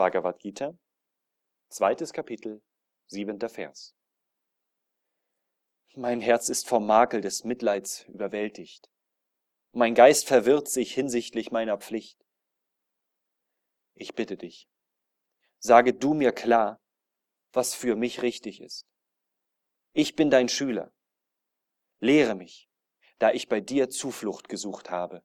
Bhagavad Gita, zweites Kapitel, siebenter Vers. Mein Herz ist vom Makel des Mitleids überwältigt. Mein Geist verwirrt sich hinsichtlich meiner Pflicht. Ich bitte dich, sage du mir klar, was für mich richtig ist. Ich bin dein Schüler. Lehre mich, da ich bei dir Zuflucht gesucht habe.